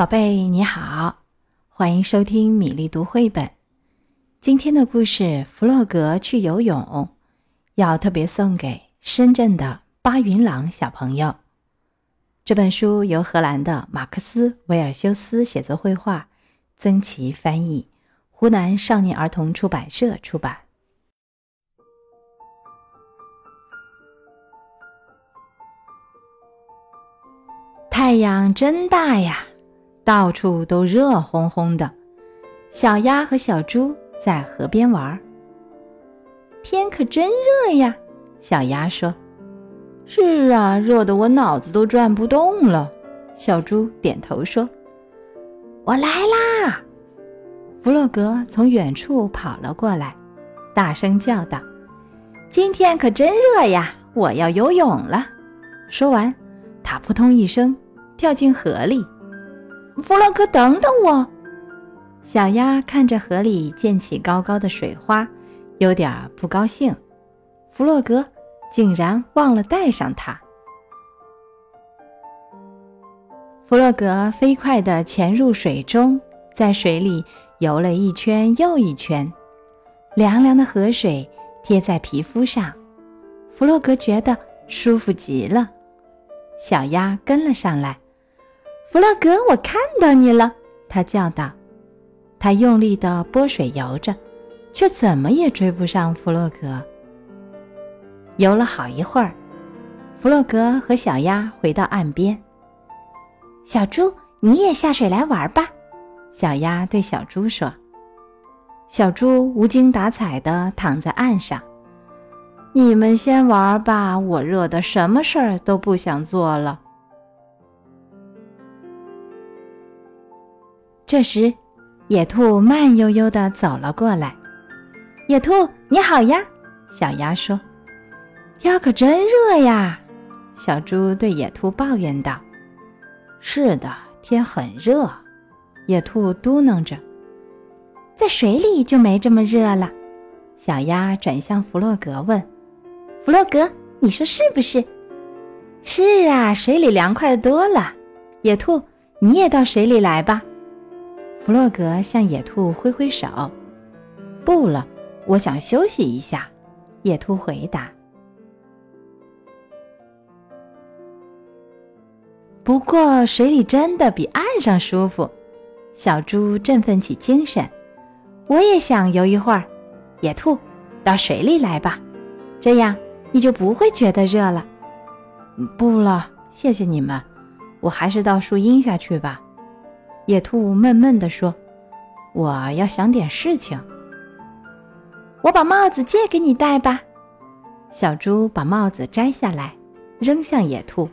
宝贝，你好，欢迎收听米粒读绘本。今天的故事《弗洛格去游泳》，要特别送给深圳的巴云朗小朋友。这本书由荷兰的马克思·维尔修斯写作绘画，曾琦翻译，湖南少年儿童出版社出版。太阳真大呀，到处都热烘烘的。小鸭和小猪在河边玩儿。天可真热呀，小鸭说。是啊，热得我脑子都转不动了。小猪点头说：“我来啦！”弗洛格从远处跑了过来，大声叫道：“今天可真热呀，我要游泳了！”说完，他扑通一声跳进河里。弗洛格，等等我！小鸭看着河里溅起高高的水花，有点不高兴。弗洛格。竟然忘了带上它。弗洛格飞快地潜入水中，在水里游了一圈又一圈，凉凉的河水贴在皮肤上，弗洛格觉得舒服极了。小鸭跟了上来，弗洛格，我看到你了，他叫道。他用力地拨水游着，却怎么也追不上弗洛格。游了好一会儿，弗洛格和小鸭回到岸边。小猪，你也下水来玩吧，小鸭对小猪说。小猪无精打采地躺在岸上。你们先玩吧，我热的什么事儿都不想做了。这时，野兔慢悠悠地走了过来。野兔，你好呀，小鸭说。天可真热呀！小猪对野兔抱怨道：“是的，天很热。”野兔嘟囔着：“在水里就没这么热了。”小鸭转向弗洛格问：“弗洛格，你说是不是？”“是啊，水里凉快多了。”野兔，你也到水里来吧。弗洛格向野兔挥挥手。“不了，我想休息一下。”野兔回答。不过水里真的比岸上舒服，小猪振奋起精神。我也想游一会儿，野兔，到水里来吧，这样你就不会觉得热了。不了，谢谢你们，我还是到树荫下去吧。野兔闷闷地说：“我要想点事情。”我把帽子借给你戴吧。小猪把帽子摘下来，扔向野兔。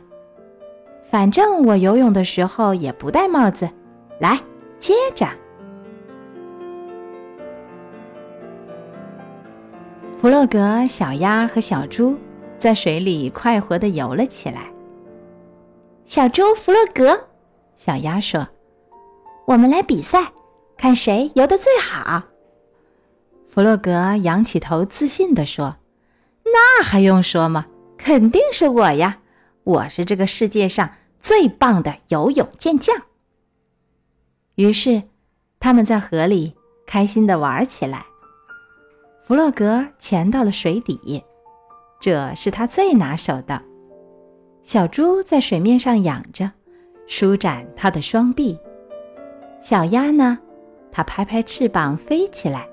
反正我游泳的时候也不戴帽子，来，接着。弗洛格、小鸭和小猪在水里快活的游了起来。小猪弗洛格，小鸭说：“我们来比赛，看谁游的最好。”弗洛格仰起头，自信的说：“那还用说吗？肯定是我呀！”我是这个世界上最棒的游泳健将。于是，他们在河里开心的玩起来。弗洛格潜到了水底，这是他最拿手的。小猪在水面上仰着，舒展它的双臂。小鸭呢，它拍拍翅膀飞起来，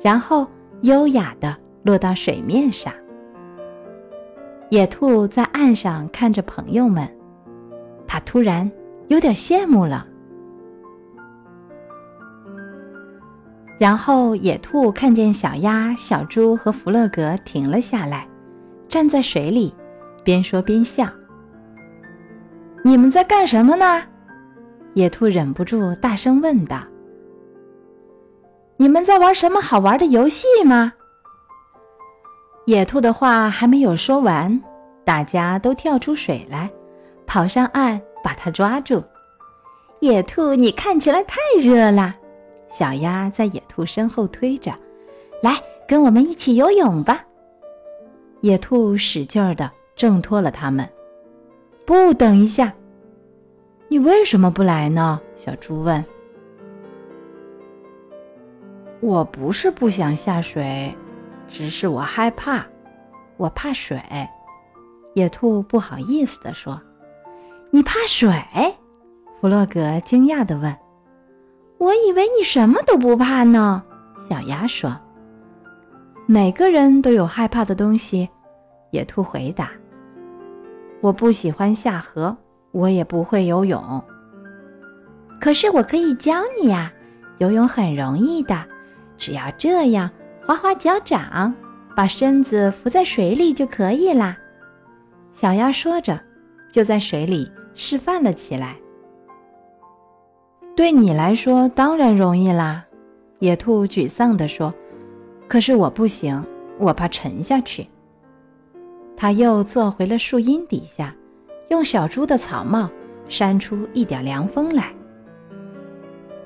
然后优雅的落到水面上。野兔在岸上看着朋友们，它突然有点羡慕了。然后，野兔看见小鸭、小猪和弗洛格停了下来，站在水里，边说边笑。“你们在干什么呢？”野兔忍不住大声问道。“你们在玩什么好玩的游戏吗？”野兔的话还没有说完，大家都跳出水来，跑上岸把它抓住。野兔，你看起来太热了。小鸭在野兔身后推着，来，跟我们一起游泳吧。野兔使劲儿地挣脱了它们。不，等一下！你为什么不来呢？小猪问。我不是不想下水，只是我害怕，我怕水。野兔不好意思地说：“你怕水？”弗洛格惊讶地问：“我以为你什么都不怕呢。”小鸭说：“每个人都有害怕的东西。”野兔回答：“我不喜欢下河，我也不会游泳。可是我可以教你呀，游泳很容易的。”只要这样，划划脚掌，把身子浮在水里就可以啦。小鸭说着，就在水里示范了起来。对你来说当然容易啦，野兔沮丧地说。可是我不行，我怕沉下去。他又坐回了树荫底下，用小猪的草帽扇出一点凉风来。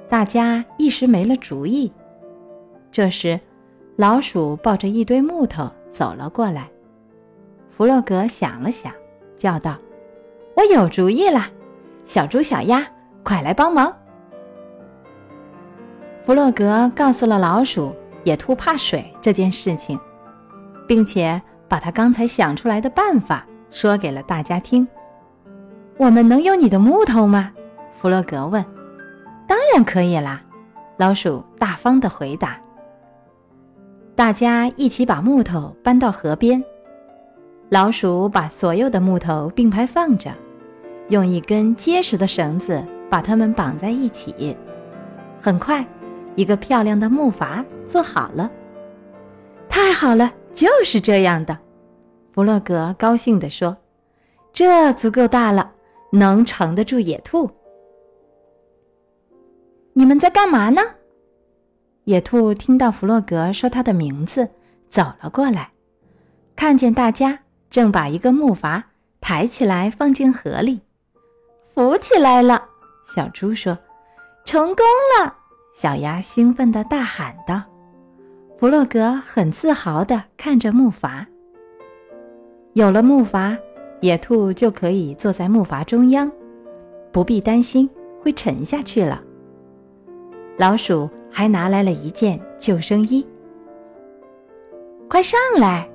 大家一时没了主意。这时，老鼠抱着一堆木头走了过来。弗洛格想了想，叫道：“我有主意了，小猪、小鸭，快来帮忙！”弗洛格告诉了老鼠野兔怕水这件事情，并且把他刚才想出来的办法说给了大家听。“我们能用你的木头吗？”弗洛格问。“当然可以啦！”老鼠大方的回答。大家一起把木头搬到河边，老鼠把所有的木头并排放着，用一根结实的绳子把它们绑在一起。很快，一个漂亮的木筏做好了。太好了，就是这样的，弗洛格高兴地说：“这足够大了，能撑得住野兔。”你们在干嘛呢？野兔听到弗洛格说他的名字，走了过来，看见大家正把一个木筏抬起来放进河里，浮起来了。小猪说：“成功了！”小鸭兴奋地大喊道。弗洛格很自豪地看着木筏。有了木筏，野兔就可以坐在木筏中央，不必担心会沉下去了。老鼠。还拿来了一件救生衣。快上来！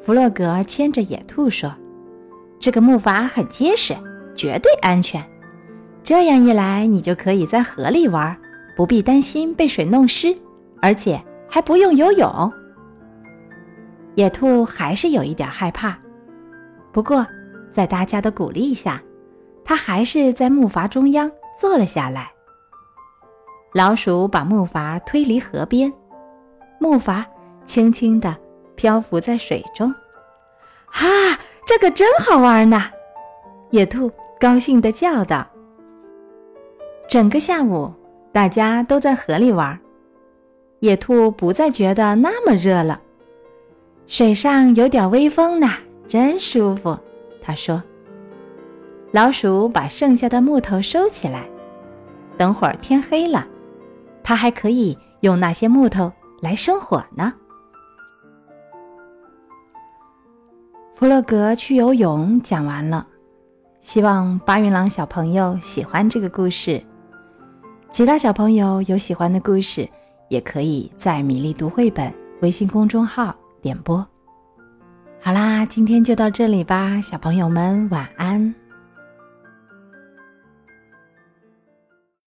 弗洛格牵着野兔说：“这个木筏很结实，绝对安全。这样一来，你就可以在河里玩，不必担心被水弄湿，而且还不用游泳。”野兔还是有一点害怕，不过在大家的鼓励下，他还是在木筏中央坐了下来。老鼠把木筏推离河边，木筏轻轻地漂浮在水中。啊，这可真好玩呢！野兔高兴地叫道。整个下午，大家都在河里玩。野兔不再觉得那么热了，水上有点微风呢，真舒服。他说。老鼠把剩下的木头收起来，等会儿天黑了。它还可以用那些木头来生火呢。弗洛格去游泳讲完了，希望八云狼小朋友喜欢这个故事。其他小朋友有喜欢的故事，也可以在米粒读绘本微信公众号点播。好啦，今天就到这里吧，小朋友们晚安。